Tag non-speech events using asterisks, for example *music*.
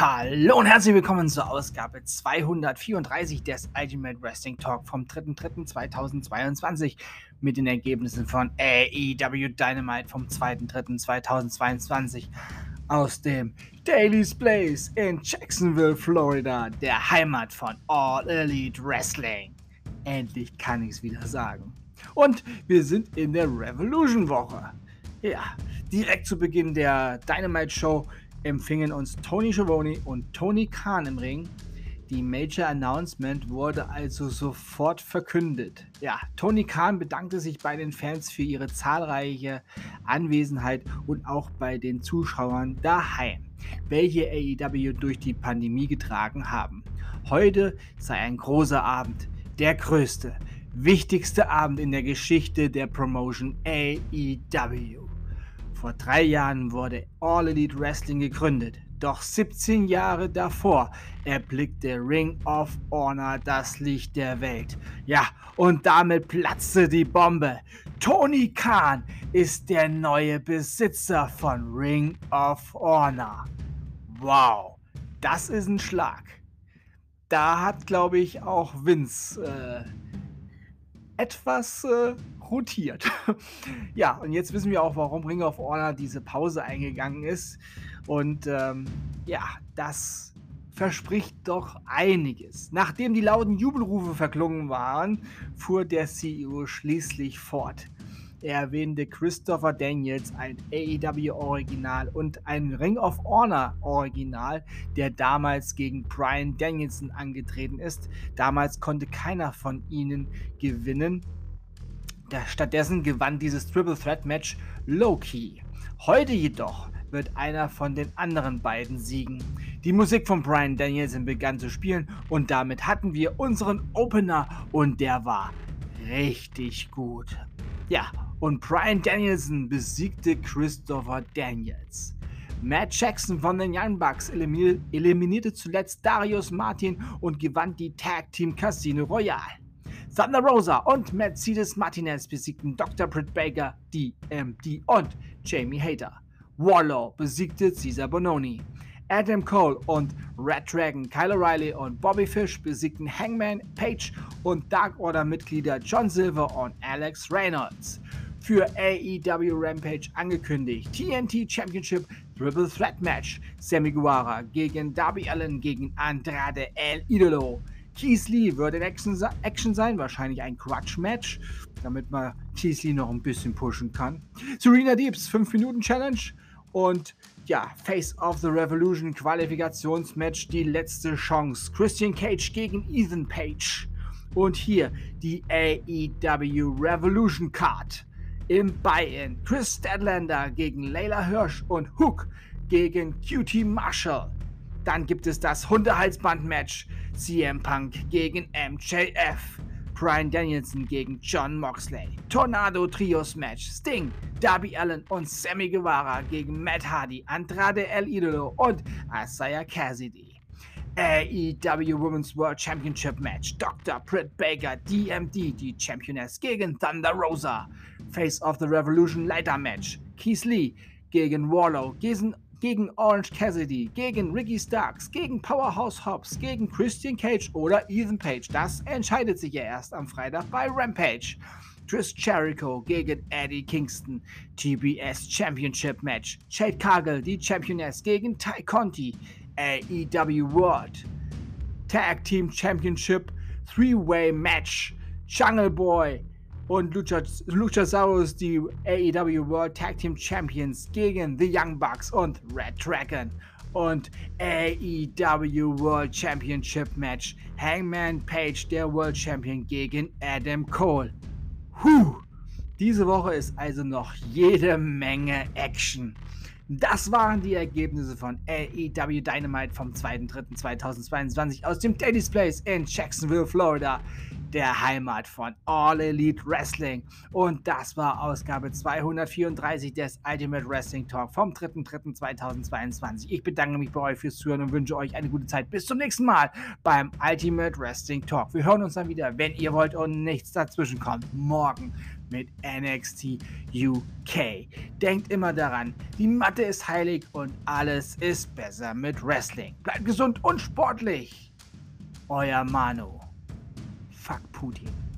Hallo und herzlich willkommen zur Ausgabe 234 des Ultimate Wrestling Talk vom 3.3.2022 mit den Ergebnissen von AEW Dynamite vom 2.3.2022 aus dem Daily's Place in Jacksonville, Florida, der Heimat von All Elite Wrestling. Endlich kann ich es wieder sagen. Und wir sind in der Revolution Woche. Ja, direkt zu Beginn der Dynamite Show empfingen uns Tony Schiavone und Tony Khan im Ring. Die Major Announcement wurde also sofort verkündet. Ja, Tony Khan bedankte sich bei den Fans für ihre zahlreiche Anwesenheit und auch bei den Zuschauern daheim, welche AEW durch die Pandemie getragen haben. Heute sei ein großer Abend, der größte, wichtigste Abend in der Geschichte der Promotion AEW. Vor drei Jahren wurde All Elite Wrestling gegründet. Doch 17 Jahre davor erblickte Ring of Honor das Licht der Welt. Ja, und damit platzte die Bombe. Tony Khan ist der neue Besitzer von Ring of Honor. Wow, das ist ein Schlag. Da hat, glaube ich, auch Vince äh, etwas äh, rotiert. *laughs* ja, und jetzt wissen wir auch, warum Ring of Honor diese Pause eingegangen ist. Und ähm, ja, das verspricht doch einiges. Nachdem die lauten Jubelrufe verklungen waren, fuhr der CEO schließlich fort. Er erwähnte Christopher Daniels, ein AEW-Original und ein Ring of Honor-Original, der damals gegen Brian Danielson angetreten ist. Damals konnte keiner von ihnen gewinnen. Stattdessen gewann dieses Triple Threat Match Loki. Heute jedoch wird einer von den anderen beiden siegen. Die Musik von Brian Danielson begann zu spielen und damit hatten wir unseren Opener und der war richtig gut. Ja, und Brian Danielson besiegte Christopher Daniels. Matt Jackson von den Young Bucks eliminierte zuletzt Darius Martin und gewann die Tag Team Casino Royale. Thunder Rosa und Mercedes Martinez besiegten Dr. Britt Baker, DMD und Jamie Hater. Warlow besiegte Cesar Bononi. Adam Cole und Red Dragon, Kyle O'Reilly und Bobby Fish besiegten Hangman Page und Dark Order Mitglieder John Silver und Alex Reynolds. Für AEW Rampage angekündigt TNT Championship Triple Threat Match Sammy Guevara gegen Darby Allen gegen Andrade El Idolo. Keith Lee wird in Action, sein, wahrscheinlich ein Crutch-Match, damit man Keith Lee noch ein bisschen pushen kann. Serena Deeps 5-Minuten-Challenge und ja, Face of the Revolution Qualifikationsmatch, die letzte Chance. Christian Cage gegen Ethan Page. Und hier die AEW Revolution Card im Buy-In. Chris Stadlander gegen Layla Hirsch und Hook gegen QT Marshall. Dann gibt es das Hundehalsband-Match. CM Punk gegen MJF. Brian Danielson gegen John Moxley. Tornado Trios Match. Sting, Darby Allen und Sammy Guevara gegen Matt Hardy, Andrade El Idolo und Isaiah Cassidy. AEW Women's World Championship Match. Dr. Britt Baker, DMD, die Championess gegen Thunder Rosa. Face of the Revolution Leiter Match. Keith Lee gegen Warlow, gegen gegen Orange Cassidy, gegen Ricky Starks, gegen Powerhouse Hobbs, gegen Christian Cage oder Ethan Page. Das entscheidet sich ja erst am Freitag bei Rampage. Chris Jericho gegen Eddie Kingston, TBS Championship Match. Jade Cargill, die Championess, gegen Ty Conti, AEW World Tag Team Championship Three-Way Match. Jungle Boy und Luchasaurus die AEW World Tag Team Champions gegen The Young Bucks und Red Dragon und AEW World Championship Match Hangman Page, der World Champion gegen Adam Cole. Huh, diese Woche ist also noch jede Menge Action. Das waren die Ergebnisse von AEW Dynamite vom 2.3.2022 aus dem Daily's Place in Jacksonville, Florida. Der Heimat von All Elite Wrestling. Und das war Ausgabe 234 des Ultimate Wrestling Talk vom 3.3.2022. Ich bedanke mich bei euch fürs Zuhören und wünsche euch eine gute Zeit. Bis zum nächsten Mal beim Ultimate Wrestling Talk. Wir hören uns dann wieder, wenn ihr wollt und nichts dazwischen kommt. Morgen mit NXT UK. Denkt immer daran, die Matte ist heilig und alles ist besser mit Wrestling. Bleibt gesund und sportlich. Euer Manu. Fuck Putin.